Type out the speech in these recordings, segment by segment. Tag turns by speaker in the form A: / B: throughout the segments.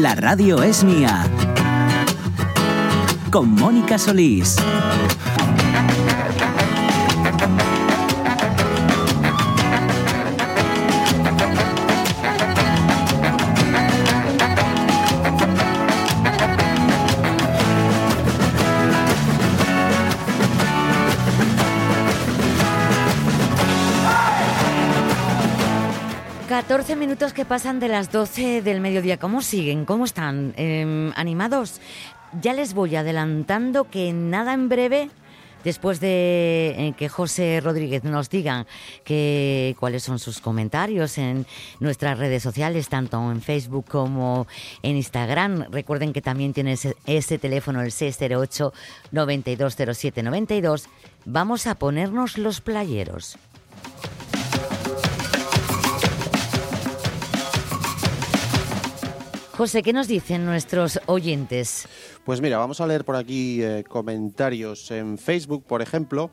A: La radio es mía. Con Mónica Solís.
B: 14 minutos que pasan de las 12 del mediodía. ¿Cómo siguen? ¿Cómo están? Em, ¿Animados? Ya les voy adelantando que nada en breve después de eh, que José Rodríguez nos diga que, cuáles son sus comentarios en nuestras redes sociales, tanto en Facebook como en Instagram. Recuerden que también tienes ese, teléfono, el 608 920792. 92. Vamos a ponernos los playeros. José, ¿qué nos dicen nuestros oyentes?
C: Pues mira, vamos a leer por aquí eh, comentarios en Facebook, por ejemplo.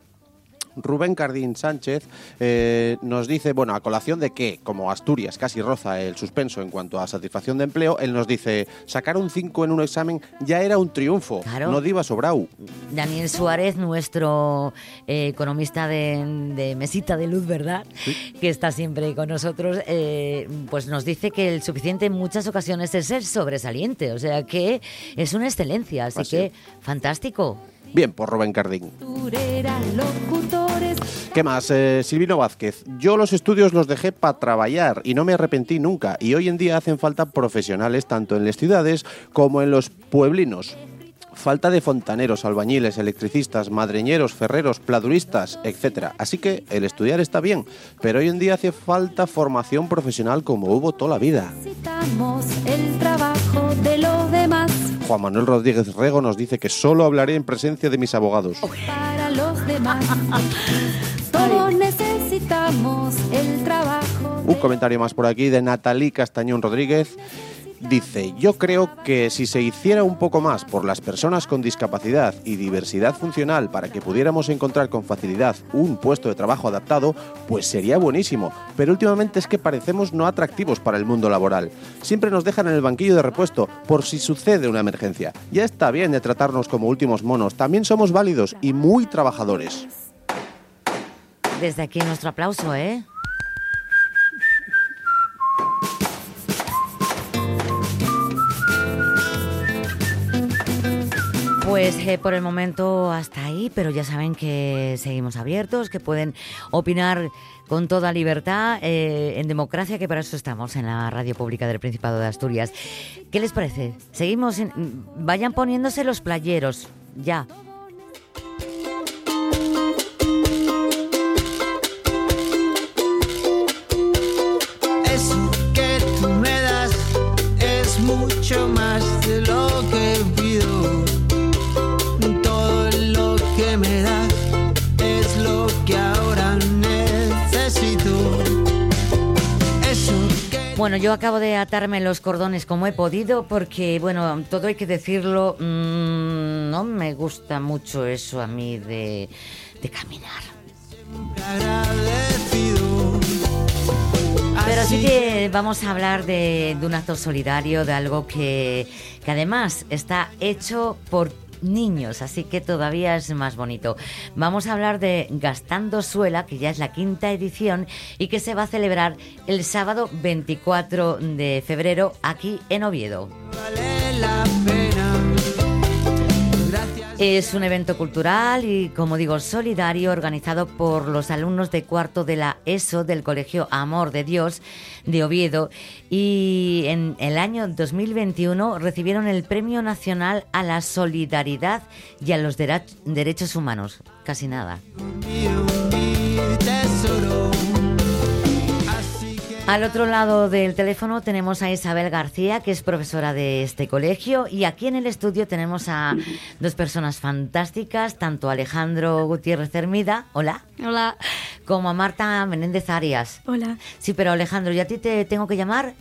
C: Rubén Cardín Sánchez eh, nos dice, bueno, a colación de que, como Asturias casi roza el suspenso en cuanto a satisfacción de empleo, él nos dice, sacar un 5 en un examen ya era un triunfo,
B: Claro.
C: no diva sobrau.
B: Daniel Suárez, nuestro eh, economista de, de mesita de luz, ¿verdad? Que está siempre con nosotros, eh, pues nos dice que el suficiente en muchas ocasiones es ser sobresaliente, o sea que es una excelencia, así
C: sí.
B: que fantástico.
C: Bien, por Rubén Cardín. ¿Qué más? Eh, Silvino Vázquez. Yo los estudios los dejé para trabajar y no me arrepentí nunca. Y hoy en día hacen falta profesionales tanto en las ciudades como en los pueblinos. Falta de fontaneros, albañiles, electricistas, madreñeros, ferreros, pladuristas, etc. Así que el estudiar está bien, pero hoy en día hace falta formación profesional como hubo toda la vida.
D: Necesitamos el trabajo de los demás.
C: Juan Manuel Rodríguez Rego nos dice que solo hablaré en presencia de mis abogados.
D: Para los demás. Todos necesitamos el trabajo.
C: Un comentario más por aquí de Natalí Castañón Rodríguez. Dice, yo creo que si se hiciera un poco más por las personas con discapacidad y diversidad funcional para que pudiéramos encontrar con facilidad un puesto de trabajo adaptado, pues sería buenísimo. Pero últimamente es que parecemos no atractivos para el mundo laboral. Siempre nos dejan en el banquillo de repuesto por si sucede una emergencia. Ya está bien de tratarnos como últimos monos, también somos válidos y muy trabajadores.
B: Desde aquí nuestro aplauso, ¿eh? Pues eh, por el momento hasta ahí, pero ya saben que seguimos abiertos, que pueden opinar con toda libertad eh, en democracia, que para eso estamos en la radio pública del Principado de Asturias. ¿Qué les parece? Seguimos, en- vayan poniéndose los playeros, ya. Bueno, yo acabo de atarme los cordones como he podido porque, bueno, todo hay que decirlo, mm, no me gusta mucho eso a mí de, caminar. Pero sí que vamos a hablar de, de un acto solidario, de algo que, que además está hecho por niños, así que todavía es más bonito. Vamos a hablar de Gastando Suela, que ya es la quinta edición y que se va a celebrar el sábado 24 de febrero aquí en Oviedo. Es un evento cultural y, como digo, solidario, organizado por los alumnos de cuarto de la ESO del Colegio Amor de Dios de Oviedo. Y en el año 2021 recibieron el Premio Nacional a la Solidaridad y a los Derechos Humanos. Casi nada. Al otro lado del teléfono tenemos a Isabel García, que es profesora de este colegio, y aquí en el estudio tenemos a dos personas fantásticas, tanto a Alejandro Gutiérrez Hermida, hola,
E: Hola.
B: como a Marta Menéndez Arias.
E: Hola.
B: Sí, pero Alejandro, ¿y a ti te tengo que llamar?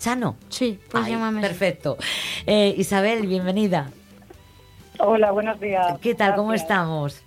B: Chano.
E: Sí, pues
B: Ay,
E: llámame.
B: Perfecto. Eh, Isabel, bienvenida.
F: Hola, buenos días.
B: ¿Qué tal? ¿Cómo estamos?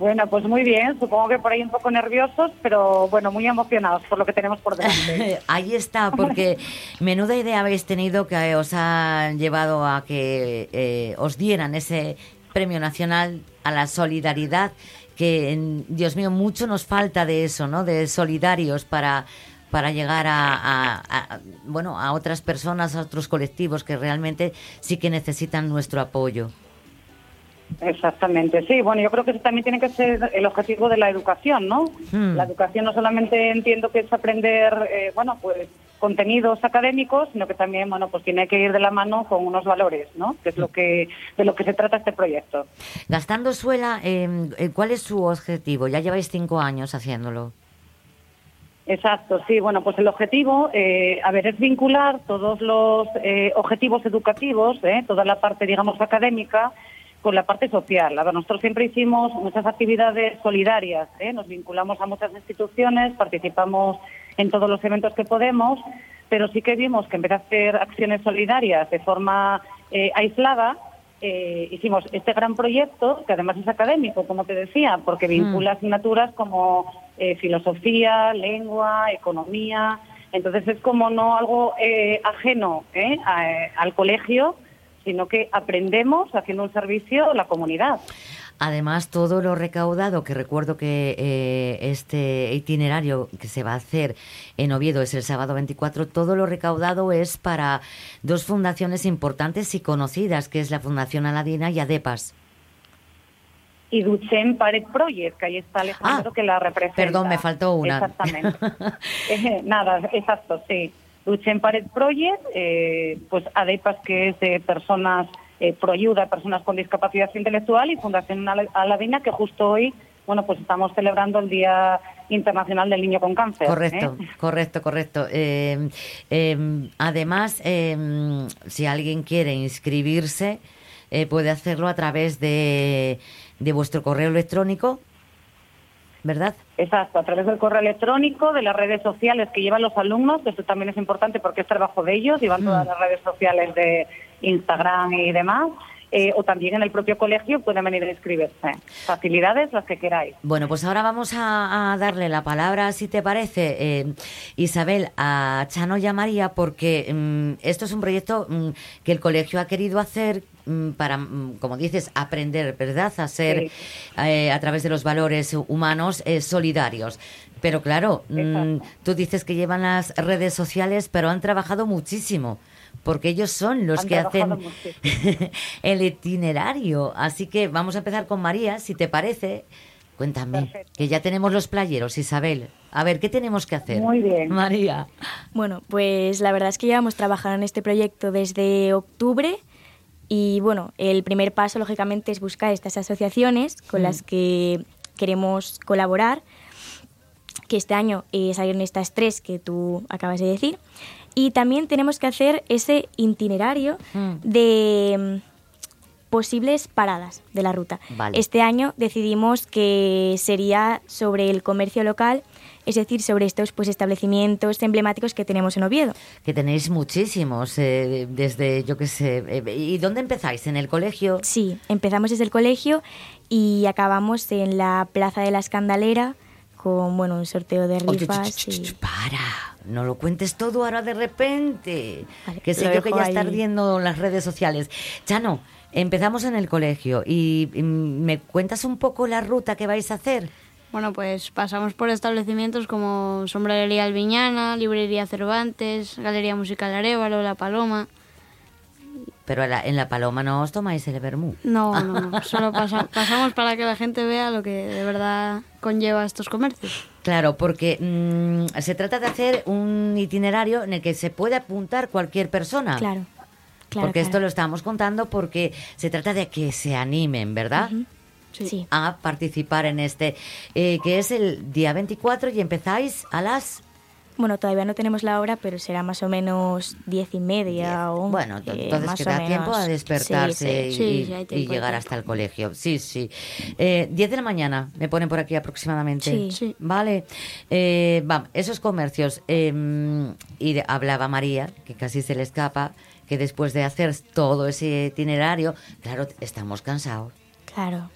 E: Bueno, pues muy bien, supongo que por ahí un poco nerviosos, pero bueno, muy emocionados por lo que tenemos por delante.
B: Ahí está, porque menuda idea habéis tenido que os ha llevado a que eh, os dieran ese premio nacional a la solidaridad, que en- Dios mío, mucho nos falta de eso, ¿no? De solidarios para para llegar a, a- a- bueno a otras personas, a otros colectivos que realmente sí que necesitan nuestro apoyo.
E: Exactamente, sí. Bueno, yo creo que eso también tiene que ser el objetivo de la educación, ¿no?
B: Hmm.
E: La educación no solamente entiendo que es aprender, eh, bueno, pues contenidos académicos, sino que también, bueno, pues tiene que ir de la mano con unos valores, ¿no? Que es lo que de lo que se trata este proyecto.
B: Gastando Suela, eh, eh, ¿cuál es su objetivo? Ya lleváis cinco años haciéndolo.
E: Exacto, sí. Bueno, pues el objetivo, eh, a ver, es vincular todos los eh, objetivos educativos, eh, toda la parte, digamos, académica, con la parte social. A ver, nosotros siempre hicimos muchas actividades solidarias, eh, nos vinculamos a muchas instituciones, participamos en todos los eventos que podemos, pero sí que vimos que en vez de hacer acciones solidarias de forma eh, aislada, eh, hicimos este gran proyecto, que además es académico, como te decía, porque vincula asignaturas como eh, filosofía, lengua, economía. Entonces es como no algo eh, ajeno ¿eh? a- al colegio, sino que aprendemos haciendo un servicio a la comunidad.
B: Además, todo lo recaudado, que recuerdo que eh, este itinerario que se va a hacer en Oviedo es el sábado 24, todo lo recaudado es para dos fundaciones importantes y conocidas, que es la Fundación Aladina y ADEPAS.
E: Y Duchen Pared Project, que ahí está Alejandro
B: Ah,
E: que la representa.
B: perdón, me faltó una.
E: Exactamente. Nada, exacto, sí. Duchen Pared Project, eh, pues ADEPAS, que es de personas eh, pro ayuda a personas con discapacidad intelectual, y Fundación Al- Aladina, que justo hoy, bueno, pues estamos celebrando el Día Internacional del Niño con Cáncer.
B: Correcto,
E: ¿eh?
B: correcto, correcto. Eh, eh, además, eh, si alguien quiere inscribirse, eh, puede hacerlo a través de, de vuestro correo electrónico, ¿verdad?
E: Exacto, a través del correo electrónico, de las redes sociales que llevan los alumnos, que esto también es importante porque es trabajo de ellos, llevan todas las redes sociales de Instagram y demás, eh, o también en el propio colegio pueden venir a inscribirse. Facilidades, las que queráis.
B: Bueno, pues ahora vamos a, a darle la palabra, si te parece, eh, Isabel, a Chano y a María, porque mm, esto es un proyecto mm, que el colegio ha querido hacer mm, para, como dices, aprender, ¿verdad? A ser,
E: Sí.
B: eh, a través de los valores humanos, solidarios. Pero claro, tú dices que llevan las redes sociales, pero han trabajado muchísimo. Porque ellos son los
E: Han
B: que hacen el itinerario. Así que vamos a empezar con María, si te parece. Cuéntame,
E: Perfecto.
B: que ya tenemos los playeros, Isabel. A ver, ¿qué tenemos que hacer?
E: Muy bien.
B: María.
F: Bueno, pues la verdad es que llevamos trabajando en este proyecto desde octubre y bueno, el primer paso lógicamente es buscar estas asociaciones con las que queremos colaborar, que este año eh, salieron estas tres que tú acabas de decir, y también tenemos que hacer ese itinerario
B: Mm.
F: de mm, posibles paradas de la ruta.
B: Vale.
F: Este año decidimos que sería sobre el comercio local, es decir, sobre estos pues establecimientos emblemáticos que tenemos en Oviedo.
B: Que tenéis muchísimos, eh, desde, yo qué sé. eh, ¿Y dónde empezáis? ¿En el colegio?
F: Sí, empezamos desde el colegio y acabamos en la Plaza de la Escandalera con bueno, un sorteo de
B: Oye,
F: rifas.
B: ch, ch, ch,
F: y-
B: ch, Para, no lo cuentes todo ahora de repente.
F: Vale,
B: que sé yo que ya está ardiendo las redes sociales. Chano, empezamos en el colegio y, y me cuentas un poco la ruta que vais a hacer.
G: Bueno, pues pasamos por establecimientos como Sombrería Albiñana, Librería Cervantes, Galería Musical Arevalo, La Paloma.
B: Pero la- en la Paloma no os tomáis el vermú.
G: No, no, no. Solo pasa- pasamos para que la gente vea lo que de verdad conlleva estos comercios.
B: Claro, porque mm, se trata de hacer un itinerario en el que se puede apuntar cualquier persona.
F: Claro, claro.
B: porque esto lo estamos contando porque se trata de que se animen, ¿verdad?
F: Sí.
B: A participar en este, eh, que es el día 24 y empezáis a las...
F: Bueno, todavía no tenemos la hora, pero será más o menos diez y media o
B: Bueno, to-
F: eh,
B: entonces
F: más
B: que da tiempo a despertarse
F: Sí, sí.
G: Sí,
B: y,
G: sí, hay
B: y
G: tiempo, hay
B: llegar hasta el colegio. Sí, sí. Eh, 10 de la mañana, me ponen por aquí aproximadamente.
F: Sí.
G: Sí.
B: Vale. Eh, esos comercios. eh, y de- hablaba María, que casi se le escapa, que después de hacer todo ese itinerario, claro, estamos cansados.
F: Claro.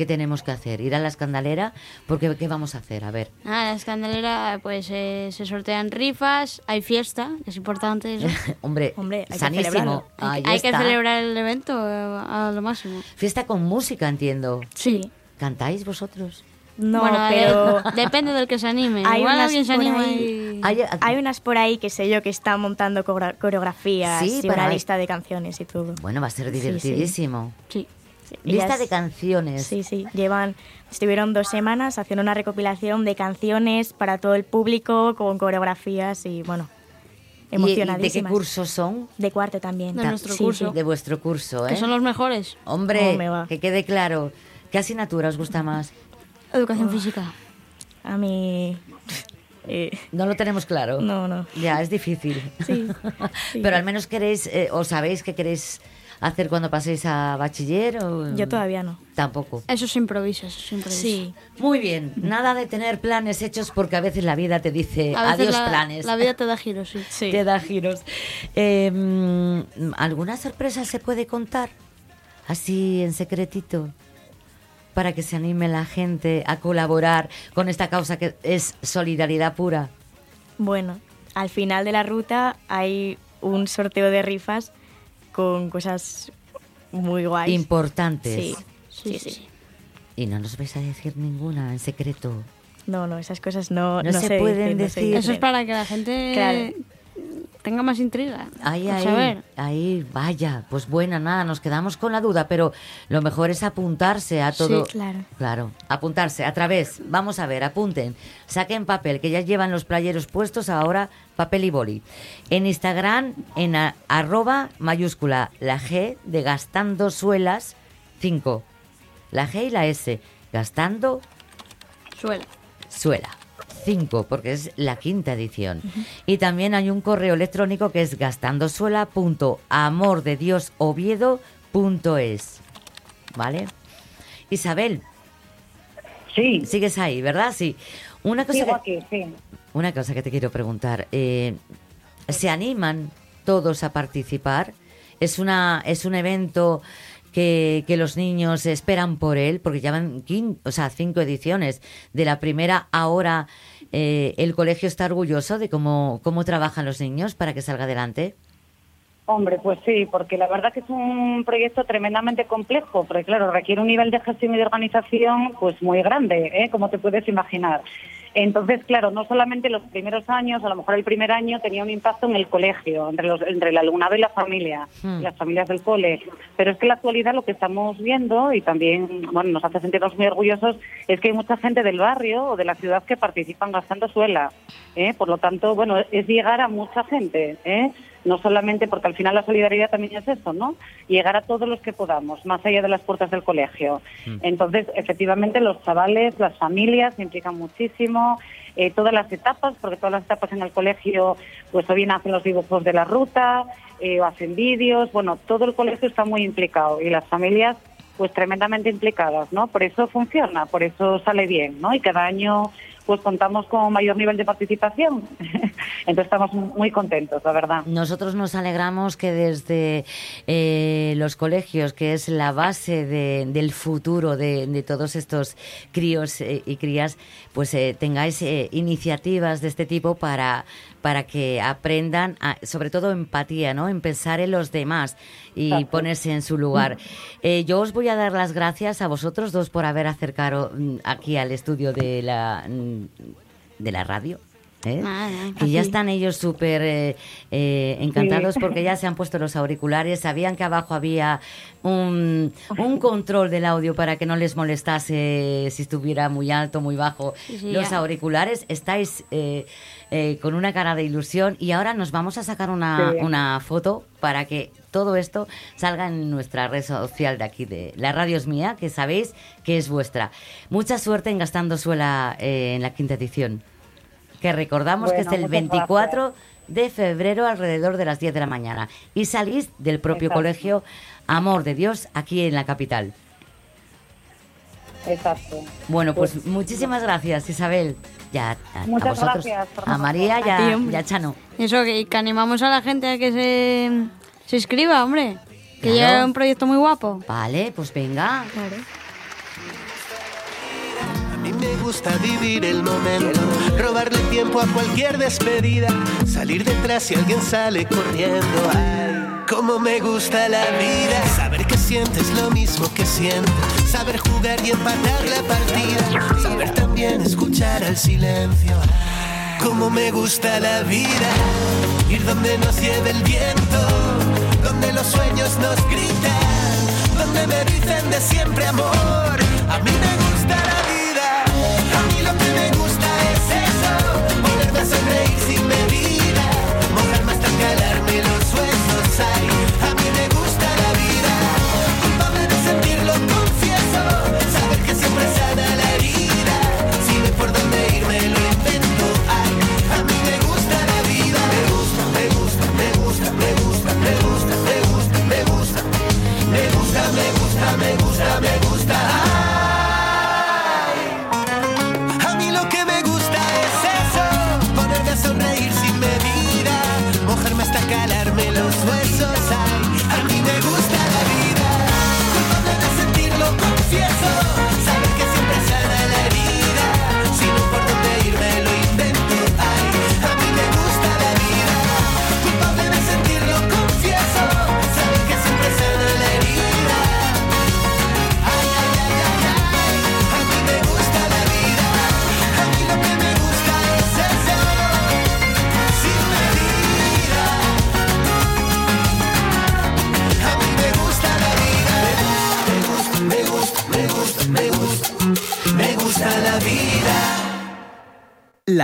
B: ¿Qué tenemos que hacer? ¿Ir a la escandalera? Porque ¿qué vamos a hacer? A ver.
G: Ah, la escandalera, pues eh, se sortean rifas, hay fiesta, es importante eso.
B: Hombre,
F: Hombre, hay que
B: sanísimo.
F: celebrarlo.
B: Ahí
G: hay que celebrar el evento eh, a lo máximo.
B: Fiesta con música, entiendo.
F: Sí.
B: ¿Cantáis vosotros?
F: No,
G: bueno,
F: pero
G: de- depende del que se anime.
F: Hay
G: Igual
F: unas
G: alguien se
F: por
G: anima
F: ahí-
G: y...
B: Hay,
F: hay unas por ahí que sé yo que están montando coreografías
B: Sí,
F: y
B: para-
F: una lista de canciones y todo.
B: Bueno, va a ser
F: Sí, sí.
B: divertidísimo.
G: Sí.
F: Sí,
B: Lista
F: ellas-
B: de canciones.
F: Sí, sí. Llevan, estuvieron dos semanas haciendo una recopilación de canciones para todo el público con coreografías y bueno,
B: ¿Y- ¿Y, de qué
F: emocionadísimas.
B: curso son?
F: De cuarto también.
G: De
F: Ta-
G: nuestro
F: sí,
G: curso.
F: sí.
B: De vuestro curso, ¿eh?
G: Que son los mejores.
B: Hombre,
F: va.
B: que quede claro. ¿Qué asignatura os gusta más?
G: Educación física.
F: A mí... eh,
B: No lo tenemos claro.
F: no, no.
B: Ya, es difícil.
F: Sí, sí.
B: Pero al menos queréis, eh, o sabéis qué queréis hacer cuando paséis a bachiller o...
F: Yo todavía no.
B: Tampoco.
G: Eso se improvisa, eso se improvisa.
F: Sí.
B: Muy bien, nada de tener planes hechos porque a veces la vida te dice adiós
G: la,
B: planes.
G: La vida te da giros, sí.
F: Sí.
B: Te da giros. Eh, mm, ¿Alguna sorpresa se puede contar? Así en secretito. Para que se anime la gente a colaborar con esta causa que es solidaridad pura.
F: Bueno, al final de la ruta hay un sorteo de rifas con cosas muy guays.
B: Importantes.
F: Sí,
G: Sí,
F: sí,
G: sí.
B: Y no nos vais a decir ninguna en secreto.
F: No, no, esas cosas no,
B: No se pueden
F: no se
B: decir.
F: dicen.
G: Eso es para que la gente
F: Claro.
G: Tenga más intriga.
B: Ahí, ahí, ahí, vaya, pues buena, nada, nos quedamos con la duda, pero lo mejor es apuntarse a todo.
F: Sí, claro.
B: Claro, apuntarse a través, vamos a ver, apunten, saquen papel, que ya llevan los playeros puestos ahora, papel y boli. En Instagram, en a- arroba mayúscula, la G de gastando suelas 5. La G y la S, gastando
G: Suela.
B: Suela. 5, porque es la quinta edición. Y también hay un correo electrónico que es gastandossuela.amordediosoviedo.es. ¿Vale? Isabel,
E: Sí,
B: sigues ahí, ¿verdad? Sí. Una cosa,
E: sigo
B: que,
E: aquí, sí.
B: una cosa que te quiero preguntar. eh, ¿Se animan todos a participar? ¿Es, una, es un evento que, que los niños esperan por él? Porque ya van quin- o sea, cinco ediciones. De la primera ahora, eh, ¿el colegio está orgulloso de cómo, cómo trabajan los niños para que salga adelante?
E: Hombre, pues sí, porque la verdad que es un proyecto tremendamente complejo, porque claro, requiere un nivel de gestión y de organización pues muy grande, ¿eh? como te puedes imaginar. Entonces, claro, no solamente los primeros años, a lo mejor el primer año tenía un impacto en el colegio, entre, los, entre el alumnado y la familia,
B: Hmm.
E: las familias del cole. Pero es que en la actualidad lo que estamos viendo, y también bueno, nos hace sentirnos muy orgullosos, es que hay mucha gente del barrio o de la ciudad que participan gastando suela. ¿eh? Por lo tanto, bueno, es llegar a mucha gente. ¿eh? No solamente porque al final la solidaridad también es eso, ¿no? Llegar a todos los que podamos, más allá de las puertas del colegio. Entonces, efectivamente, los chavales, las familias se implican muchísimo, eh, todas las etapas, porque todas las etapas en el colegio, pues o bien hacen los dibujos de la ruta, eh, o hacen vídeos, bueno, todo el colegio está muy implicado y las familias pues tremendamente implicadas, ¿no? Por eso funciona, por eso sale bien, ¿no? Y cada año pues contamos con mayor nivel de participación. Entonces estamos muy contentos, la verdad.
B: Nosotros nos alegramos que desde eh, los colegios, que es la base de- del futuro de, de todos estos críos eh, y crías, pues eh, tengáis eh, iniciativas de este tipo para, para que aprendan, a- sobre todo empatía, ¿no? En pensar en los demás y ponerse en su lugar. Eh, yo os voy a dar las gracias a vosotros dos por haber acercado mm, aquí al estudio de la, mm, de la radio. ¿eh?
G: Ah, ah,
B: que ya están ellos súper eh, eh, encantados
E: Sí.
B: porque ya se han puesto los auriculares, sabían que abajo había un, un control del audio para que no les molestase si estuviera muy alto, muy bajo.
G: Sí,
B: los auriculares, estáis eh, con una cara de ilusión y ahora nos vamos a sacar una, una foto para que todo esto salga en nuestra red social de aquí, de la radio es mía, que sabéis que es vuestra. Mucha suerte en Gastando Suela eh, en la quinta edición que recordamos que es el
E: muchas
B: 24 de febrero alrededor de las 10 de la mañana. Y salís del propio
E: Exacto.
B: colegio Amor de Dios aquí en la capital.
E: Exacto.
B: Bueno, pues muchísimas gracias Isabel. Ya a, a
E: Muchas
B: vosotros,
E: gracias
B: a. María y
F: A
B: a, y a Chano.
G: Eso, que, que animamos a la gente a que se, se inscriba, hombre. Que
B: Claro.
G: lleve un proyecto muy guapo.
B: Vale, pues venga.
F: Claro.
H: gusta vivir el momento, robarle tiempo a cualquier despedida, salir detrás si alguien sale corriendo. Ay, cómo me gusta la vida, saber que sientes lo mismo que siento, saber jugar y empatar la partida, saber también escuchar al silencio. Ay, cómo me gusta la vida, ir donde nos lleve el viento, donde los sueños nos gritan, donde me dicen de siempre amor. A mí me gusta la vida, a mí lo que me gusta es eso, volverme a sonreír sin medida, me gusta, me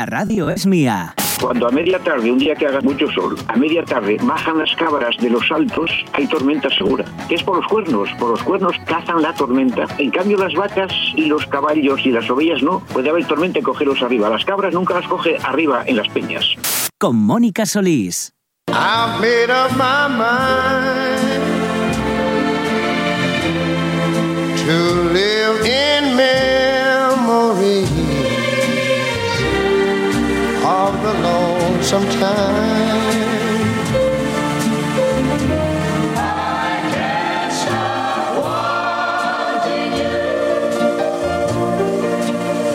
H: La
A: radio es mía.
I: Cuando a media tarde, un día que haga mucho sol, a media tarde bajan las cabras de los altos, hay tormenta segura. Es por los cuernos, por los cuernos cazan la tormenta. En cambio las vacas y los caballos y las ovejas no, puede haber tormenta y cogerlos arriba. Las cabras nunca las coge arriba en las peñas.
A: Con Mónica Solís.
H: I've made up my mind to live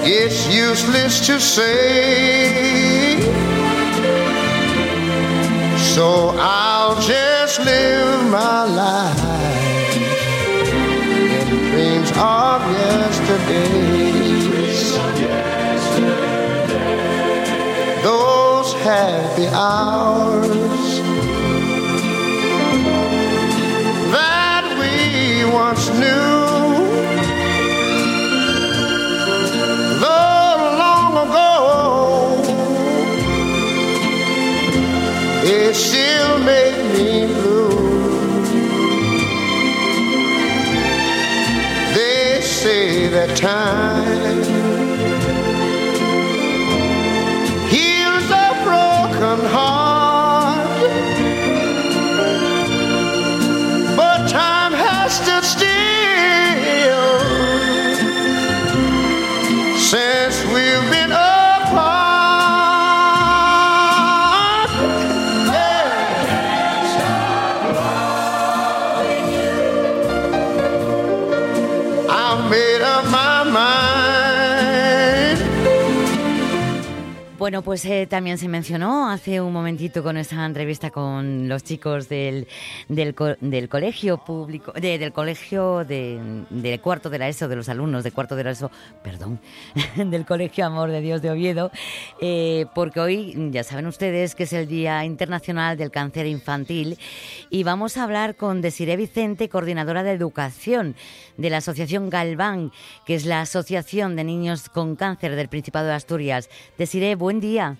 H: It's useless to say. So I'll just live my life in dreams of yesterdays. Happy hours that we once knew. Though long ago it still made me blue. They say that time
B: Bueno, pues eh, también se mencionó hace un momentito con esa entrevista con los chicos del, del, co- del colegio público, de- del colegio de, cuarto de la ESO, de los alumnos de cuarto de la ESO, perdón, del colegio Amor de Dios de Oviedo, eh, porque hoy ya saben ustedes que es el Día Internacional del Cáncer Infantil y vamos a hablar con Desiree Vicente, coordinadora de educación de la Asociación Galván, que es la Asociación de Niños con Cáncer del Principado de Asturias. Desiree, buen día.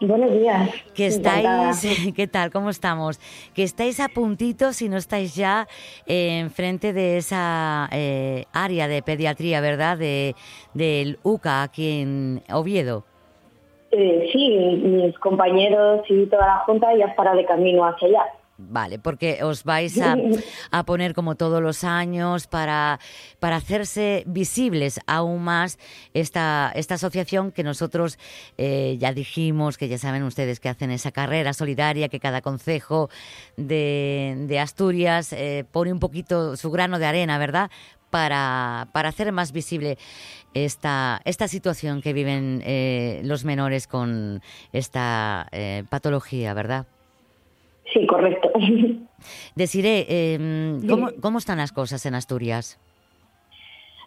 J: Buenos días.
B: Que
J: Encantada.
B: estáis, ¿qué tal? ¿Cómo estamos? Que estáis a puntito, si no estáis ya eh, enfrente de esa eh, área de pediatría, ¿verdad? De, del UCA aquí en Oviedo.
J: Eh, sí, mis compañeros y toda la junta ya estará de camino hacia allá.
B: Vale, porque os vais a, a, poner como todos los años para, para hacerse visibles aún más esta, esta asociación que nosotros eh, ya dijimos, que ya saben ustedes que hacen esa carrera solidaria, que cada concejo de, de Asturias eh, pone un poquito su grano de arena, ¿verdad? Para, para hacer más visible esta, esta situación que viven eh, los menores con esta patología, ¿verdad?
J: Sí, correcto.
B: Deciré, eh, ¿cómo, ¿cómo están las cosas en Asturias?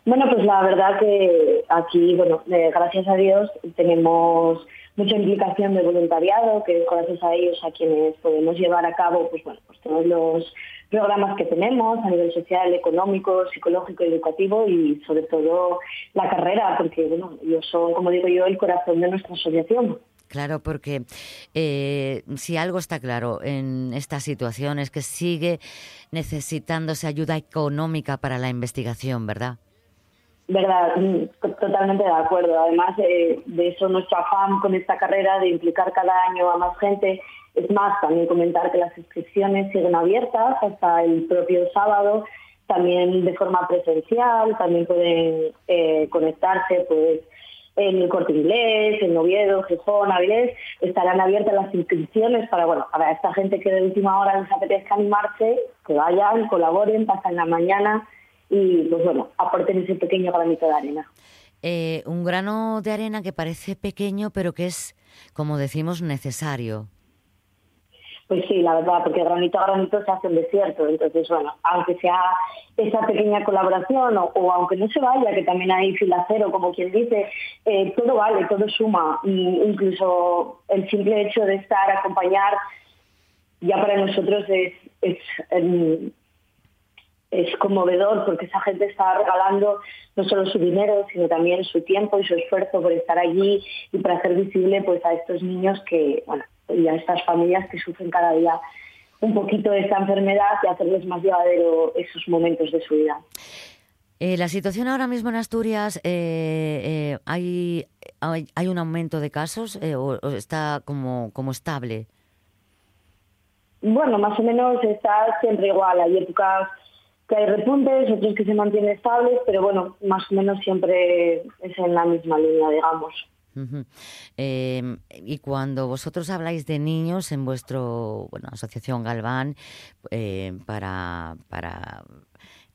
J: Bueno, pues la verdad que aquí, bueno, eh, gracias a Dios tenemos mucha implicación de voluntariado, que gracias a ellos a quienes podemos llevar a cabo, pues bueno, pues todos los programas que tenemos a nivel social, económico, psicológico, educativo y sobre todo la carrera, porque bueno, ellos son, como digo yo, el corazón de nuestra asociación.
B: Claro, porque eh, si algo está claro en esta situación es que sigue necesitándose ayuda económica para la investigación, ¿verdad?
J: Verdad, mm, totalmente de acuerdo. Además, eh, de eso nuestro afán con esta carrera de implicar cada año a más gente. Es más, también comentar que las inscripciones siguen abiertas hasta el propio sábado, también de forma presencial, también pueden eh, conectarse pues en el Corte Inglés, en Oviedo, Gijón, Avilés, estarán abiertas las inscripciones para, bueno, para esta gente que de última hora les apetezca animarse, que vayan, colaboren, pasen la mañana y, pues bueno, aporten ese pequeño granito de arena.
B: Eh, un grano de arena que parece pequeño, pero que es, como decimos, necesario.
J: Pues sí, la verdad, porque granito a granito se hace un desierto. Entonces, bueno, aunque sea esa pequeña colaboración o, aunque no se vaya, que también hay filacero, como quien dice, eh, todo vale, todo suma. Y incluso el simple hecho de estar, acompañar, ya para nosotros es, es, em, es conmovedor porque esa gente está regalando no solo su dinero, sino también su tiempo y su esfuerzo por estar allí y para hacer visible pues a estos niños que, bueno, y a estas familias que sufren cada día un poquito de esta enfermedad y hacerles más llevadero esos momentos de su vida.
B: Eh, la situación ahora mismo en Asturias, eh, eh, ¿hay, hay, hay, un aumento de casos eh, o, o, está como, como estable?
J: Bueno, más o menos está siempre igual. Hay épocas que hay repuntes, otros que se mantienen estables, pero bueno, más o menos siempre es en la misma línea, digamos.
B: Eh, y cuando vosotros habláis de niños en vuestro, bueno, asociación Galván, eh, para, para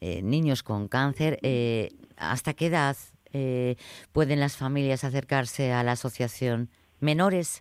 B: eh, niños con cáncer, eh, ¿hasta qué edad pueden las familias acercarse a la asociación? ¿Menores?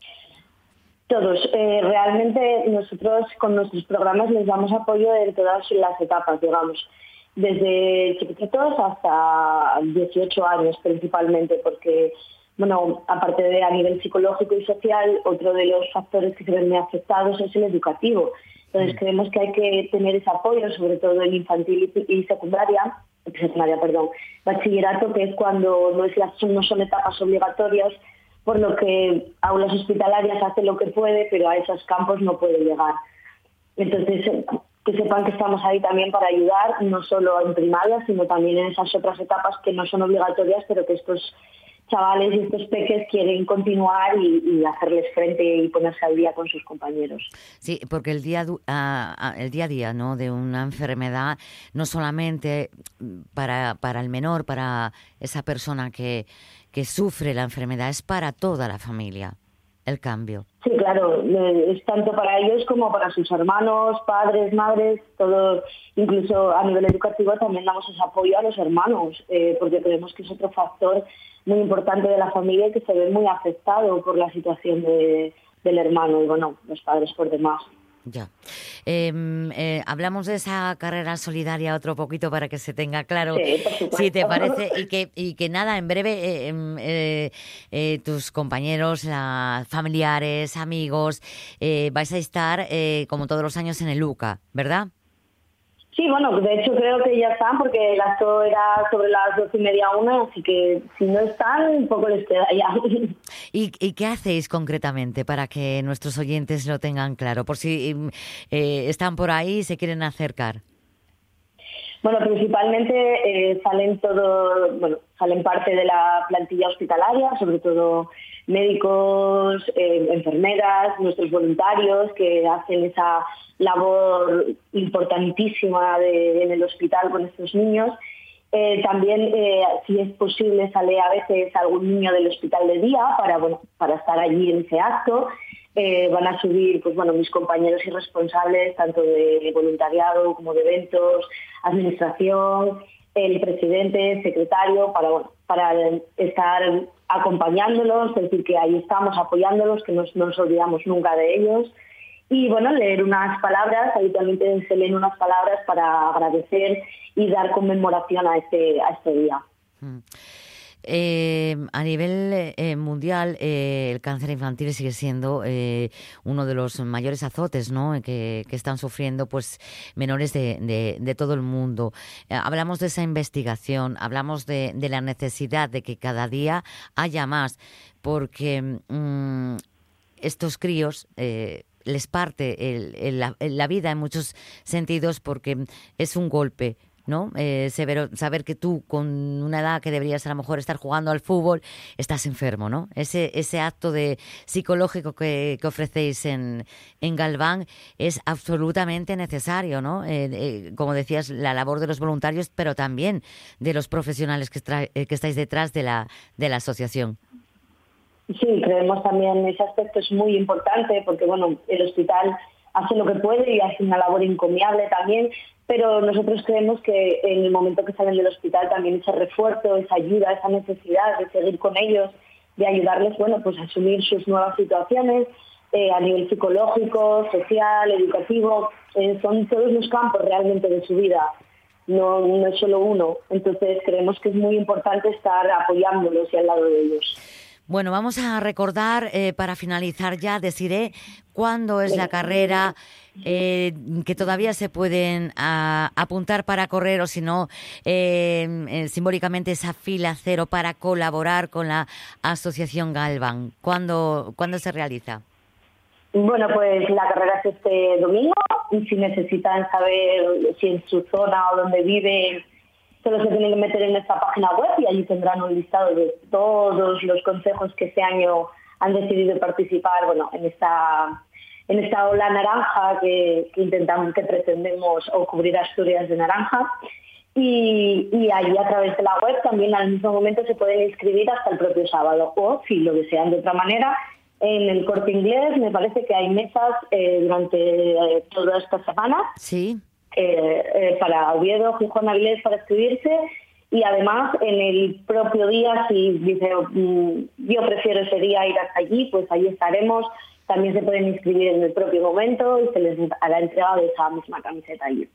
J: Todos. Realmente nosotros con nuestros programas les damos apoyo en todas las etapas, digamos, desde chiquititos hasta 18 años principalmente, porque, bueno, aparte de a nivel psicológico y social, otro de los factores que se ven muy afectados es el educativo. Entonces creemos que hay que tener ese apoyo, sobre todo en infantil y secundaria, secundaria, perdón, bachillerato, que es cuando no, es las, no son etapas obligatorias, por lo que aulas hospitalarias hace lo que puede, pero a esos campos no puede llegar. Entonces, que sepan que estamos ahí también para ayudar, no solo en primaria, sino también en esas otras etapas que no son obligatorias, pero que estos chavales y estos peques quieren continuar y, y, hacerles frente y ponerse al día con sus compañeros.
B: Sí, porque el día, uh, el día a día ¿no? de una enfermedad, no solamente para, para el menor, para esa persona que, que sufre la enfermedad, es para toda la familia el cambio.
J: Sí, claro, es tanto para ellos como para sus hermanos, padres, madres, todo, incluso a nivel educativo también damos ese apoyo a los hermanos, eh, porque creemos que es otro factor muy importante de la familia y que se ve muy afectado por la situación de, del hermano y bueno, los padres por demás.
B: Ya. Eh, eh, hablamos de esa carrera solidaria otro poquito para que se tenga claro
J: sí,
B: si te parece y que, y que nada, en breve eh, tus compañeros, la, familiares, amigos, vais a estar como todos los años en el LUCA, ¿verdad?
J: Sí, bueno, de hecho creo que ya están porque el acto era sobre las dos y media una, así que si no están, un poco les queda ya.
B: ¿Y, ¿Y, qué hacéis concretamente para que nuestros oyentes lo tengan claro? Por si eh, están por ahí y se quieren acercar.
J: Bueno, principalmente eh, salen todo, bueno, salen parte de la plantilla hospitalaria, sobre todo médicos, eh, enfermeras, nuestros voluntarios que hacen esa labor importantísima en el hospital con estos niños. Eh, también, eh, si es posible, sale a veces algún niño del hospital de día para, bueno, para estar allí en ese acto. Van a subir pues, bueno, mis compañeros y responsables, tanto de voluntariado como de eventos, administración, el presidente, secretario, para, bueno, para estar acompañándolos, decir, que ahí estamos apoyándolos, que no nos olvidamos nunca de ellos. Y bueno, leer unas palabras, habitualmente se leen unas palabras para agradecer y dar conmemoración a este, a este día.
B: Eh, a nivel eh, mundial, eh, el cáncer infantil sigue siendo eh, uno de los mayores azotes ¿no? que, están sufriendo pues, menores de, de- todo el mundo. Eh, hablamos de esa investigación, hablamos de, la necesidad de que cada día haya más, porque mm, estos críos eh, les parte el- el- la vida en muchos sentidos porque es un golpe. ¿No? Eh, severo- saber que tú con una edad que deberías a lo mejor estar jugando al fútbol estás enfermo, ¿no? Ese, ese acto de psicológico que, que ofrecéis en, en Galván es absolutamente necesario, ¿no? Eh, eh, como decías, la labor de los voluntarios, pero también de los profesionales que, eh, que estáis detrás de la, de la asociación.
J: Sí, creemos también ese aspecto es muy importante porque bueno, el hospital hace lo que puede y hace una labor encomiable también, pero nosotros creemos que en el momento que salen del hospital también ese refuerzo, esa ayuda, esa necesidad de seguir con ellos, de ayudarles, bueno, pues a asumir sus nuevas situaciones eh, a nivel psicológico, social, educativo, eh, son todos los campos realmente de su vida no, no es solo uno. Entonces creemos que es muy importante estar apoyándolos y al lado de ellos.
B: Bueno, vamos a recordar eh, para finalizar ya, deciré cuándo es la carrera, eh, que todavía se pueden ah, apuntar para correr o si no, eh, eh, simbólicamente esa fila cero para colaborar con la Asociación Galvan. ¿Cuándo, ¿cuándo se realiza?
J: Bueno, pues la carrera es este domingo y si necesitan saber si en su zona o donde viven, solo se tienen que meter en esta página web y allí tendrán un listado de todos los consejos que este año han decidido participar bueno, en esta en esta ola naranja que, intentamos, que pretendemos o cubrir Asturias de naranja. Y, y allí a través de la web también al mismo momento se pueden inscribir hasta el propio sábado o si lo desean de otra manera en el corte inglés me parece que hay mesas eh, durante eh, toda esta semana
B: Sí.
J: Eh, eh, para Oviedo, Gijón, Avilés para escribirse y además en el propio día si dice mm, yo prefiero ese día ir hasta allí pues allí estaremos también se pueden inscribir en el propio momento y se les hará entrega de esa misma camiseta allí.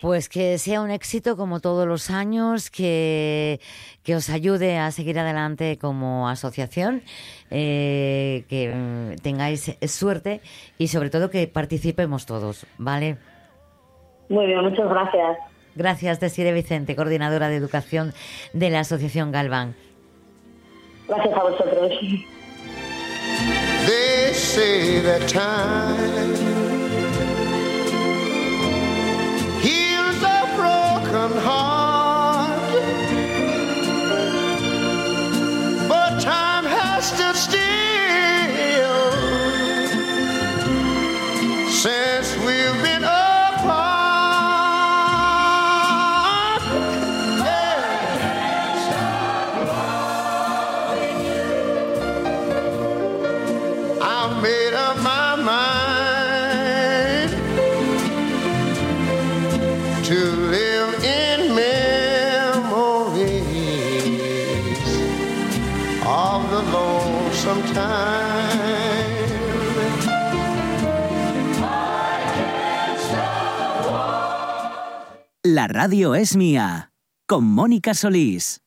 B: Pues que sea un éxito como todos los años, que, que os ayude a seguir adelante como asociación, eh, que mm, tengáis suerte y sobre todo que participemos todos, ¿vale?
J: Muy bien, muchas gracias.
B: Gracias, Desire Vicente, coordinadora de educación de la Asociación Galván.
J: Gracias a vosotros.
A: La radio es mía. Con Mónica Solís.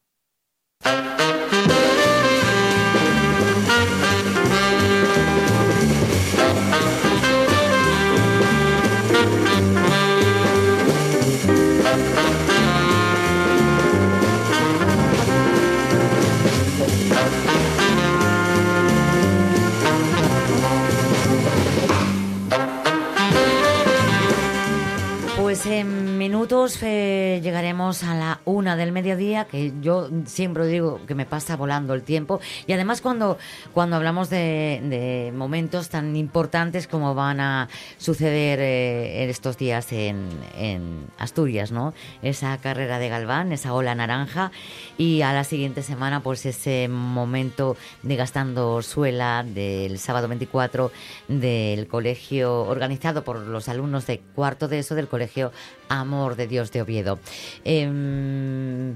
B: Minutos eh, llegaremos a la una del mediodía, que yo siempre digo que me pasa volando el tiempo. Y además cuando, cuando hablamos de, momentos tan importantes como van a suceder eh, en estos días en, en Asturias, ¿no? Esa carrera de Galván, esa ola naranja. Y a la siguiente semana, pues ese momento de gastando suela del sábado 24 del colegio organizado por los alumnos de cuarto de eso del colegio Amor de Dios de Oviedo. Em,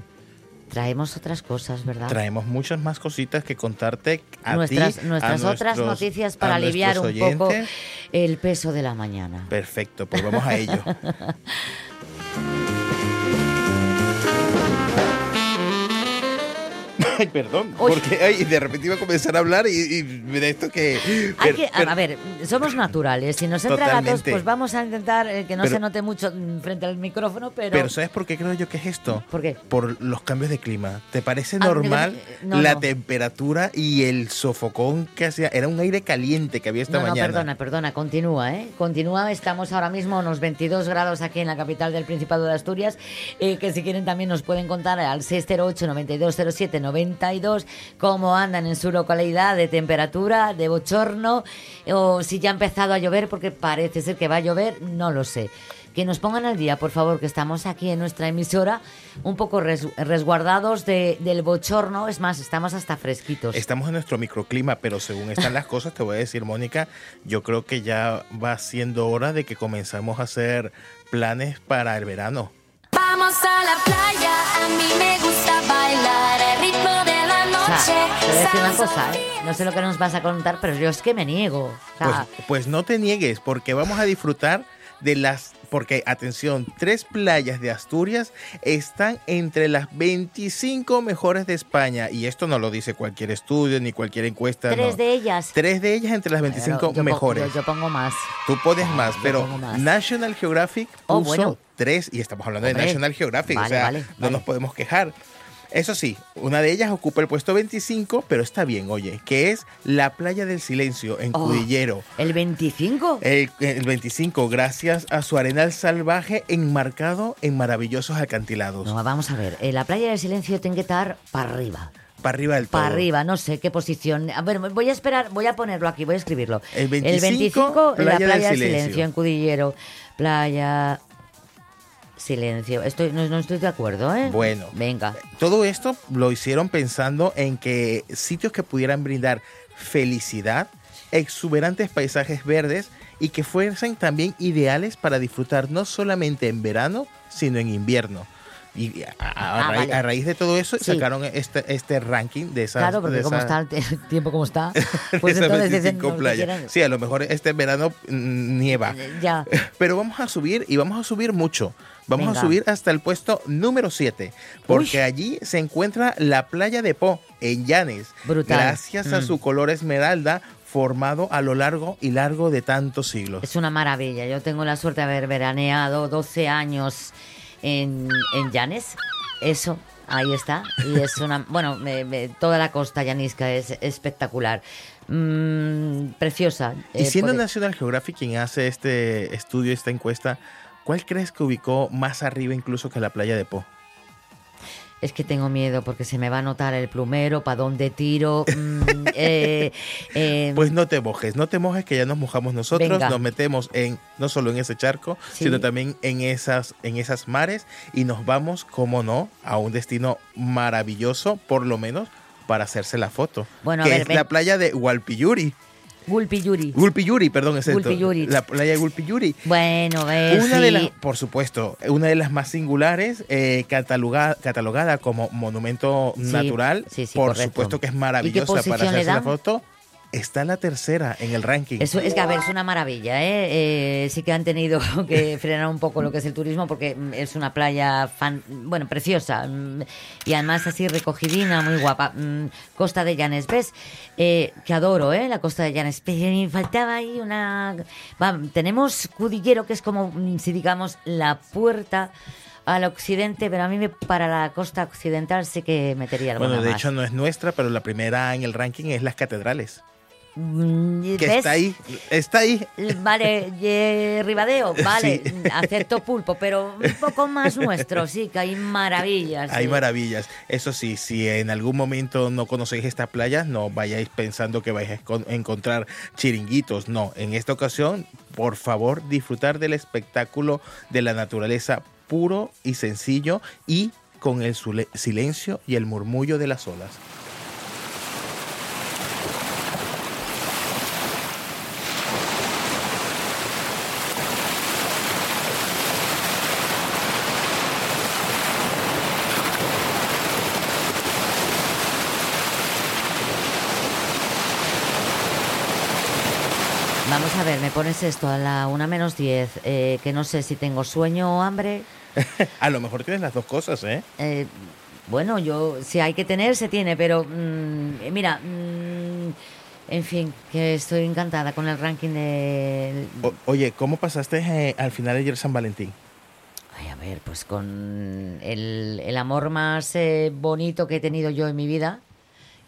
B: traemos otras cosas, ¿verdad?
K: Traemos muchas más cositas que contarte a
B: nuestras
K: ti,
B: nuestras
K: a
B: otras
K: nuestros-
B: noticias para aliviar un poco el peso de la mañana.
K: Perfecto, pues vamos a ello. Ay, perdón, porque ay, de repente iba a comenzar a hablar y, y de esto que...
B: Hay
K: pero-
B: que, a- ver, somos naturales. Si nos entra gatos, pues vamos a intentar eh, que no
K: Pero-
B: se note mucho mm, frente al micrófono, pero...
K: Pero ¿sabes por qué creo yo que es esto?
B: ¿Por qué?
K: Por los cambios de clima. ¿Te parece
B: Ah,
K: normal
B: eh, no,
K: la
B: no.
K: temperatura y el sofocón que hacía? Era un aire caliente que había esta
B: no, no,
K: mañana.
B: perdona, perdona, continúa, ¿eh? Continúa, estamos ahora mismo a unos 22 grados aquí en la capital del Principado de Asturias, eh, que si quieren también nos pueden contar al 608-9207-92 cómo andan en su localidad de temperatura, de bochorno, o si ya ha empezado a llover, porque parece ser que va a llover, no lo sé. Que nos pongan al día, por favor, que estamos aquí en nuestra emisora un poco res- resguardados de- del bochorno, es más, estamos hasta fresquitos.
K: Estamos en nuestro microclima, pero según están las cosas, te voy a decir, Mónica, yo creo que ya va siendo hora de que comenzamos a hacer planes para el verano.
D: Vamos a la playa, a mí me gusta bailar el ritmo de la
B: O sea,
D: noche.
B: te voy a decir una cosa, ¿eh? No sé lo que nos vas a contar, pero yo es que me niego. O
K: Pues,
B: sea,
K: pues no te niegues, porque vamos a disfrutar de las... Porque, atención, tres playas de Asturias están entre las 25 mejores de España. Y esto no lo dice cualquier estudio ni cualquier encuesta.
B: tres
K: no.
B: de ellas.
K: Tres de ellas entre las 25
B: Pero yo po-
K: mejores.
B: Yo, yo pongo más.
K: Tú pones más, pero
B: más.
K: National Geographic puso
B: Oh, bueno.
K: tres y estamos hablando
B: Hombre.
K: de National Geographic,
B: Vale,
K: o sea,
B: vale,
K: no
B: vale.
K: nos podemos quejar. Eso sí, una de ellas ocupa el puesto 25, pero está bien, oye, que es la Playa del Silencio en
B: Oh.
K: Cudillero.
B: ¿El 25?
K: El, el 25, gracias a su arenal salvaje enmarcado en maravillosos acantilados.
B: No, vamos a ver. eh, la playa del silencio tiene que estar para arriba.
K: Para arriba del todo.
B: Para arriba, no sé qué posición. A ver, voy a esperar, voy a ponerlo aquí, voy a escribirlo.
K: El 25,
B: la
K: Playa del
B: playa del
K: Silencio.
B: silencio en Cudillero. Playa. Silencio. Estoy, no, no estoy de acuerdo, ¿eh?
K: Bueno.
B: Venga.
K: Todo esto lo hicieron pensando en que sitios que pudieran brindar felicidad, exuberantes paisajes verdes y que fuesen también ideales para disfrutar no solamente en verano, sino en invierno. Y a,
B: Ah,
K: raíz,
B: vale.
K: a raíz de todo eso
B: Sí.
K: sacaron este, este ranking de esas
B: Claro, porque
K: de
B: como
K: esas-
B: está el tiempo como está, pues entonces dicen
K: 25
B: lo que
K: playas.
B: quieran.
K: Sí, a lo mejor este verano mm, nieva.
B: Ya.
K: Pero vamos a subir y vamos a subir mucho. Vamos
B: Venga.
K: a subir hasta el puesto número 7, porque allí se encuentra la playa de Po, en Llanes.
B: Brutal.
K: Gracias a
B: Mm.
K: su color esmeralda formado a lo largo y largo de tantos siglos.
B: Es una maravilla. Yo tengo la suerte de haber veraneado 12 años en, en Llanes. Eso, ahí está. Y es una. Bueno, me- me- toda la costa llanisca es espectacular. Mm, preciosa.
K: Y
B: Eh,
K: siendo
B: puede-
K: National Geographic quien hace este estudio, esta encuesta, ¿cuál crees que ubicó más arriba incluso que la playa de Po?
B: Es que tengo miedo porque se me va a notar el plumero, para dónde tiro. mm, eh, eh,
K: Pues no te mojes, no te mojes que ya nos mojamos nosotros,
B: Venga.
K: nos metemos en no solo en ese charco,
B: Sí.
K: sino también en esas en esas mares y nos vamos, como no, a un destino maravilloso, por lo menos para hacerse la foto,
B: Bueno, a
K: que
B: ver,
K: es
B: ven.
K: la playa de Hualpiyuri.
B: Gulpiyuri.
K: Gulpiyuri, perdón, es esto. La playa de Gulpiyuri.
B: Bueno, ves.
K: Una de las, por supuesto, una de las más singulares, eh, cataloga- catalogada como monumento
B: Sí,
K: natural,
B: sí, sí,
K: por
B: correcto.
K: supuesto que es
B: ¿Y qué
K: maravillosa para hacerse la foto. Está la tercera en el ranking.
B: Eso es que, a ver, es una maravilla, ¿eh? Eh, sí que han tenido que frenar un poco lo que es el turismo porque mm, es una playa, fan, bueno, preciosa mm, y además así recogidina, muy guapa. Mm, Costa de Llanes, ¿ves? Eh, que adoro, ¿eh? La Costa de Llanes. Pero me faltaba ahí una... Va, tenemos Cudillero, que es como, si digamos, la puerta al occidente, pero a mí me, para la costa occidental sí que metería alguna
K: Bueno, de
B: más.
K: hecho no es nuestra, pero la primera en el ranking es las catedrales. Que
B: ¿ves?
K: está ahí, está ahí.
B: Vale, eh, Ribadeo, vale, acepto pulpo, pero un poco más nuestro, sí, que hay maravillas.
K: Hay
B: sí.
K: maravillas. Eso sí, si en algún momento no conocéis esta playa, no vayáis pensando que vais a encontrar chiringuitos. No, en esta ocasión, por favor, disfrutar del espectáculo de la naturaleza puro y sencillo y con el silencio y el murmullo de las olas.
B: Ver, me pones esto a la una menos 10, eh, que no sé si tengo sueño o hambre.
K: A lo mejor tienes las dos cosas, ¿eh?
B: Eh, bueno, yo, si hay que tener, se tiene, pero mm, mira, mm, en fin, que estoy encantada con el ranking de...
K: O- oye, ¿cómo pasaste eh, al final ayer San Valentín?
B: Ay, a ver, pues con el, el amor más eh, bonito que he tenido yo en mi vida,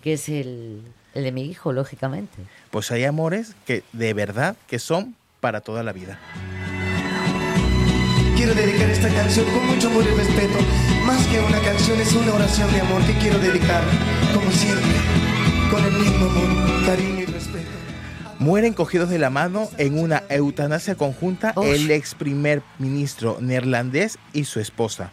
B: que es el, el de mi hijo, lógicamente.
K: Pues hay amores que de verdad que son para toda la vida.
L: Quiero dedicar esta canción con mucho amor y respeto. Más que una canción, es una oración de amor que quiero dedicar, como siempre, con el mismo amor, cariño y respeto.
K: Mueren cogidos de la mano en una eutanasia conjunta
B: Ush.
K: el ex primer ministro neerlandés y su esposa.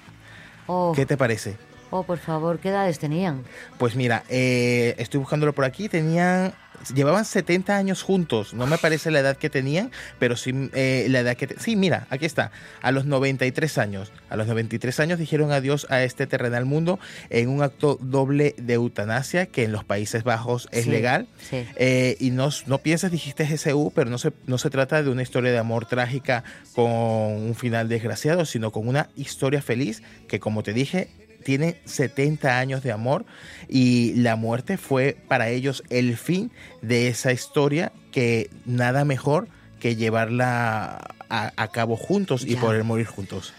B: Oh,
K: ¿Qué te parece?
B: Oh, por favor, ¿qué edades tenían?
K: Pues mira, eh, estoy buscándolo por aquí, tenían, llevaban 70 años juntos, no me parece la edad que tenían, pero sí eh, la edad que... te- sí, mira, aquí está, a los 93 años, a los 93 años dijeron adiós a este terrenal mundo en un acto doble de eutanasia que en los Países Bajos es
B: Sí,
K: legal.
B: sí.
K: Eh, y no, no piensas, dijiste GSU, pero no se, no se trata de una historia de amor trágica con un final desgraciado, sino con una historia feliz que, como te dije, tiene 70 años de amor y la muerte fue para ellos el fin de esa historia que nada mejor que llevarla a, a cabo juntos y
B: Ya.
K: poder morir juntos.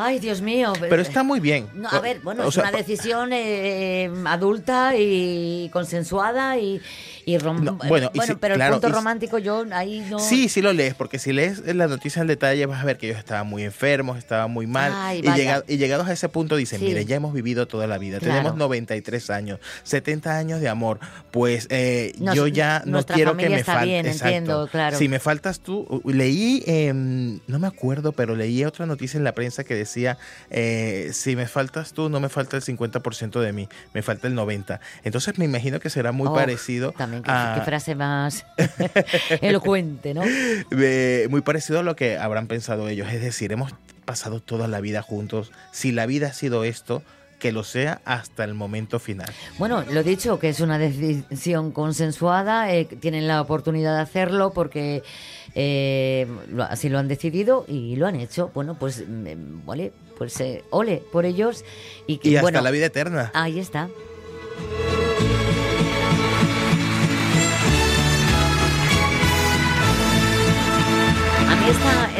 B: Ay, Dios mío.
K: Pero está muy bien.
B: No, a ver, bueno,
K: O
B: es
K: sea,
B: una decisión eh, adulta y consensuada y, y rom-
K: No, bueno, y
B: pero
K: claro,
B: el punto romántico yo ahí no...
K: Sí, sí lo lees, porque si lees la noticia al detalle vas a ver que ellos estaban muy enfermos, estaban muy mal.
B: Ay,
K: y,
B: vaya.
K: llega- y llegados a ese punto dicen,
B: Sí.
K: mire, ya hemos vivido toda la vida,
B: Claro.
K: tenemos 93 años, 70 años de amor, pues eh,
B: Nos-
K: yo ya no quiero que me falte.
B: entiendo, claro.
K: Si me faltas tú, leí, em, no me acuerdo, pero leí otra noticia en la prensa que decía, eh, si me faltas tú, no me falta el 50% de mí, me falta el 90%. Entonces me imagino que será muy
B: Oh,
K: parecido
B: También, qué,
K: a...
B: qué frase más elocuente, ¿no?
K: Eh, muy parecido a lo que habrán pensado ellos. Es decir, hemos pasado toda la vida juntos. Si la vida ha sido esto, que lo sea hasta el momento final.
B: Bueno, lo dicho, que es una decisión consensuada, eh, tienen la oportunidad de hacerlo porque eh, así lo han decidido y lo han hecho. Bueno, pues, mm, vale, pues eh, ole por ellos. Y, que,
K: Y hasta
B: bueno,
K: la vida eterna.
B: Ahí está.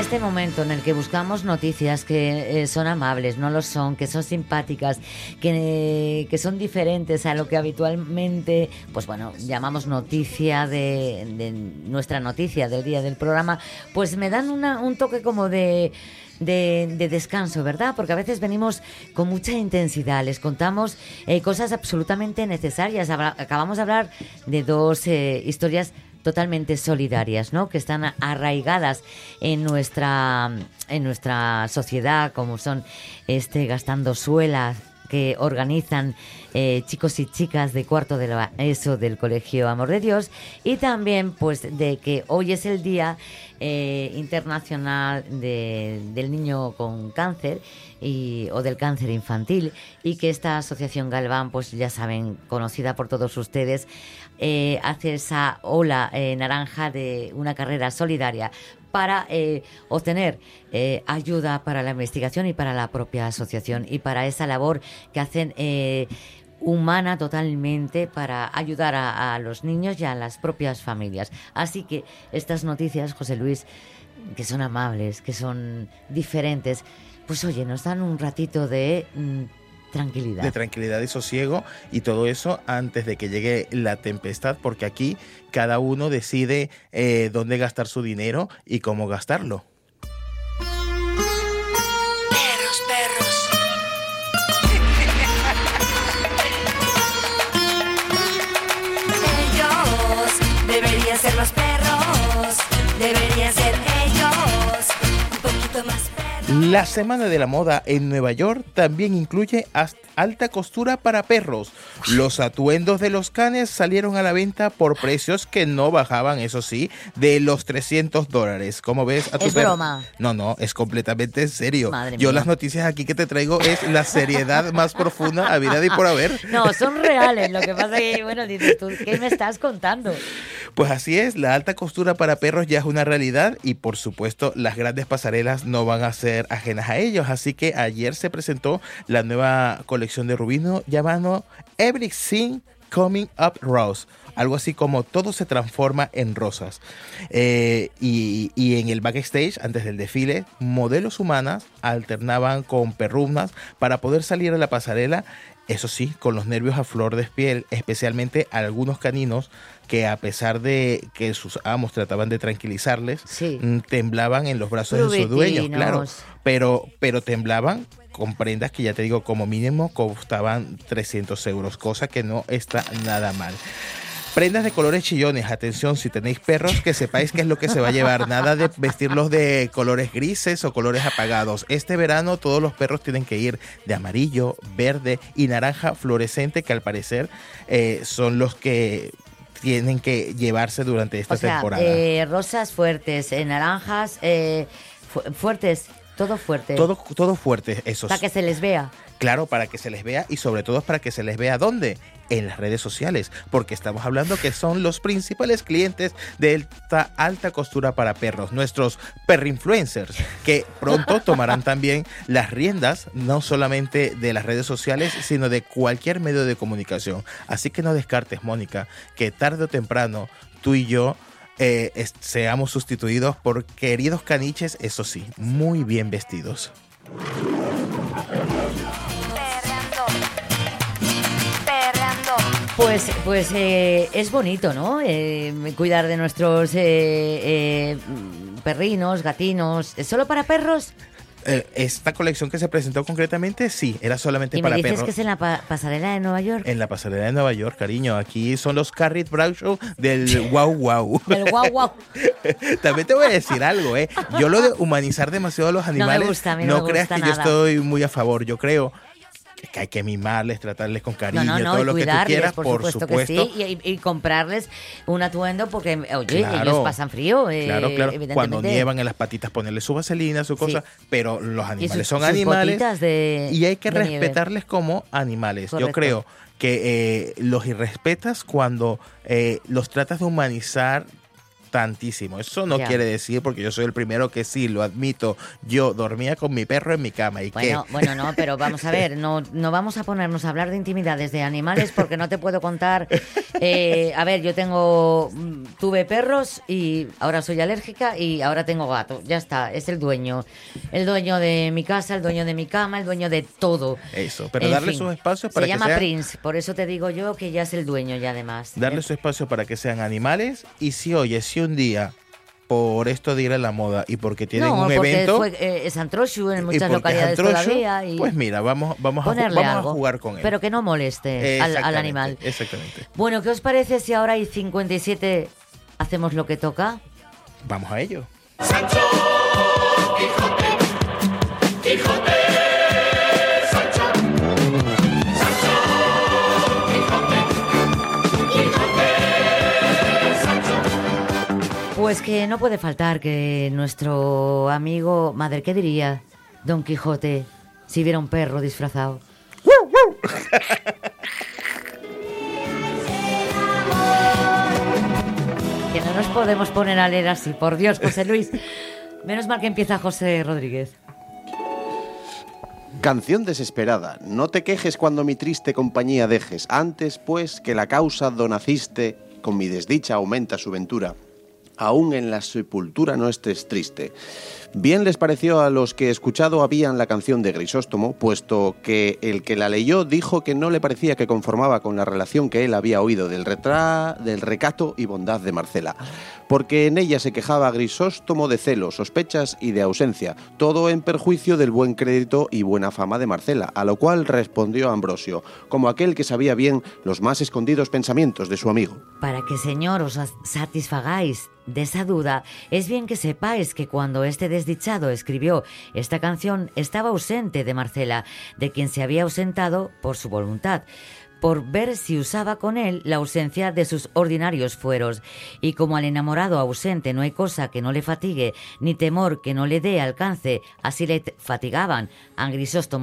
B: Este momento en el que buscamos noticias que eh, son amables, no lo son, que son simpáticas, que, que son diferentes a lo que habitualmente, pues bueno, llamamos noticia de, de nuestra noticia del día del programa, pues me dan una, un toque como de, de, de descanso, ¿verdad? Porque a veces venimos con mucha intensidad, les contamos eh, cosas absolutamente necesarias. Acabamos de hablar de dos eh, historias totalmente solidarias, ¿no? Que están arraigadas en nuestra en nuestra sociedad, como son este gastando suelas que organizan eh, chicos y chicas de cuarto de la ESO del Colegio Amor de Dios y también pues de que hoy es el Día eh, Internacional de- del Niño con Cáncer y, o del Cáncer Infantil y que esta asociación Galván pues ya saben, conocida por todos ustedes, eh, hace esa ola eh, naranja de una carrera solidaria para eh, obtener ayuda para la investigación y para la propia asociación y para esa labor que hacen humana totalmente para ayudar a, a los niños y a las propias familias. Así que estas noticias, José Luis, que son amables, que son diferentes, pues oye, nos dan un ratito de mm, tranquilidad.
K: de tranquilidad y sosiego y todo eso antes de que llegue la tempestad, porque aquí cada uno decide eh, dónde gastar su dinero y cómo gastarlo. La Semana de la Moda en Nueva York también incluye hasta alta costura para perros. Los atuendos de los canes salieron a la venta por precios que no bajaban, eso sí, de los 300 dólares. ¿Cómo ves a tu
B: Es
K: perro?
B: broma.
K: No, no, es completamente en serio.
B: Madre
K: Yo
B: mía.
K: las noticias aquí que te traigo es la seriedad más profunda a vida y por haber.
B: No, son reales. Lo que pasa que, bueno, dices tú, ¿qué me estás contando?
K: Pues así es, la alta costura para perros ya es una realidad y por supuesto las grandes pasarelas no van a ser ajenas a ellos. Así que ayer se presentó la nueva colección de Rubino llamado Everything Coming Up Rose. Algo así como todo se transforma en rosas. Eh, y, y en el backstage, antes del desfile, modelos humanas alternaban con perrunas para poder salir a la pasarela eso sí, con los nervios a flor de piel, especialmente algunos caninos que a pesar de que sus amos trataban de tranquilizarles, mm, temblaban en los brazos de sus dueños, claro, pero, pero temblaban con prendas que ya te digo, como mínimo costaban 300 euros, cosa que no está nada mal. Prendas de colores chillones, atención, si tenéis perros, que sepáis qué es lo que se va a llevar. Nada de vestirlos de colores grises o colores apagados. Este verano todos los perros tienen que ir de amarillo, verde y naranja fluorescente, que al parecer eh, son los que tienen que llevarse durante esta
B: O sea,
K: temporada.
B: eh, rosas fuertes, eh, naranjas eh, fu- fuertes, todo fuerte.
K: todo, todo fuerte, esos.
B: Para que se les vea.
K: Claro, para que se les vea y sobre todo para que se les vea dónde, en las redes sociales, porque estamos hablando que son los principales clientes de esta alta costura para perros, nuestros perrinfluencers, que pronto tomarán también las riendas, no solamente de las redes sociales, sino de cualquier medio de comunicación. Así que no descartes, Mónica, que tarde o temprano tú y yo eh, es- seamos sustituidos por queridos caniches, eso sí, muy bien vestidos.
B: Pues, pues eh, es bonito, ¿no? Eh, cuidar de nuestros eh, eh, perrinos, gatinos. ¿Es solo para perros?
K: Eh, esta colección que se presentó concretamente, sí, era solamente
B: Y me
K: para
B: dices
K: perros.
B: que es en la pa- pasarela de Nueva York.
K: En la pasarela de Nueva York, cariño. Aquí son los Carrit Brown Show del Wow Wow.
B: Del guau guau.
K: También te voy a decir algo, ¿eh? Yo lo de humanizar demasiado a los
B: No me
K: animales,
B: gusta, a mí no me
K: creas
B: gusta
K: que yo
B: nada.
K: estoy muy a favor. Yo creo que hay que mimarles, tratarles con cariño,
B: No, no, no,
K: todo lo que tú quieras,
B: por,
K: por,
B: supuesto,
K: supuesto.
B: que sí, y, y comprarles un atuendo porque, oye,
K: Claro.
B: ellos pasan frío, eh,
K: Claro, claro.
B: evidentemente.
K: Cuando nievan en las patitas, ponerle su vaselina, su cosa. Pero los animales
B: sus-
K: son
B: sus
K: animales.
B: de-
K: y hay que
B: nieve.
K: respetarles como animales. Yo creo que eh, los irrespetas cuando eh, los tratas de humanizar tantísimo. Eso no
B: Ya.
K: quiere decir, porque yo soy el primero que sí, lo admito, yo dormía con mi perro en mi cama. ¿Y
B: Bueno,
K: qué?
B: bueno, no, pero vamos a ver, no, no vamos a ponernos a hablar de intimidades de animales porque no te puedo contar. eh, a ver, yo tengo, mm, tuve perros y ahora soy alérgica y ahora tengo gato. Ya está, es el dueño, el dueño de mi casa, el dueño de mi cama, el dueño de todo.
K: Eso, pero
B: En
K: darle
B: fin,
K: sus espacios para
B: Se
K: que
B: llama
K: sean-
B: Prince, por eso te digo yo que ya es el dueño ya además.
K: darle su espacio para que sean animales. Y si, oye, si un día, por esto de ir a la moda y porque tienen
B: no,
K: un
B: porque
K: evento.
B: fue eh, Santroshu en muchas localidades
K: es
B: todavía y
K: Pues mira, vamos, vamos, a, vamos a jugar con él.
B: pero que no moleste al, al animal.
K: Exactamente.
B: Bueno, ¿qué os parece si ahora hay 57 hacemos lo que toca?
K: Vamos a ello.
B: Pues que no puede faltar que nuestro amigo, madre, ¿qué diría Don Quijote si viera un perro disfrazado? que no nos podemos poner a leer así, por Dios, José Luis. Menos mal que empieza José Rodríguez.
C: Canción desesperada. No te quejes cuando mi triste compañía dejes. Antes, pues, que la causa do naciste, con mi desdicha aumenta su ventura. Aún en la sepultura no estés triste. Bien les pareció a los que escuchado habían la canción de Grisóstomo, puesto que el que la leyó dijo que no le parecía que conformaba con la relación que él había oído del, retra del recato y bondad de Marcela, porque en ella se quejaba Grisóstomo de celos, sospechas y de ausencia, todo en perjuicio del buen crédito y buena fama de Marcela, a lo cual respondió Ambrosio, como aquel que sabía bien los más escondidos pensamientos de su amigo.
B: Para que, Señor, os satisfagáis de esa duda, es bien que sepáis que cuando este desdichado escribió esta canción estaba ausente de Marcela, de quien se había ausentado por su voluntad por ver si usaba con él la ausencia de sus ordinarios fueros, y como al enamorado ausente no hay cosa que no le fatigue, ni temor que no le dé alcance, así le fatigaban. A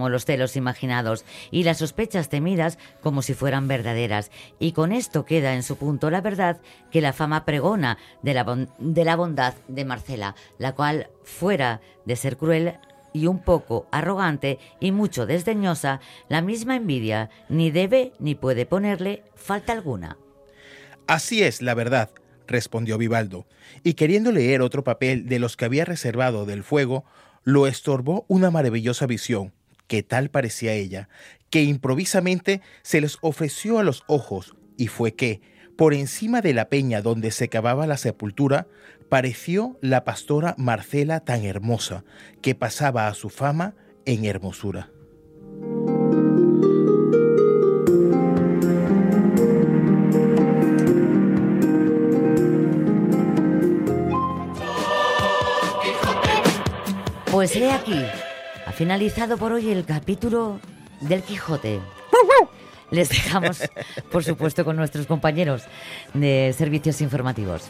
B: los celos imaginados, y las sospechas temidas como si fueran verdaderas, y con esto queda en su punto la verdad que la fama pregona de la, de la bondad de Marcela, la cual, fuera de ser cruel, y un poco arrogante y mucho desdeñosa, la misma envidia ni debe ni puede ponerle falta alguna.
K: Así es, la verdad, respondió Vivaldo, y queriendo leer otro papel de los que había reservado del fuego, lo estorbó una maravillosa visión, que tal parecía ella, que improvisamente se les ofreció a los ojos, y fue que, por encima de la peña donde se cavaba la sepultura, pareció la pastora Marcela tan hermosa, que pasaba a su fama en hermosura.
B: Pues he aquí, ha finalizado por hoy el capítulo del Quijote. Les dejamos, por supuesto, con nuestros compañeros de servicios informativos.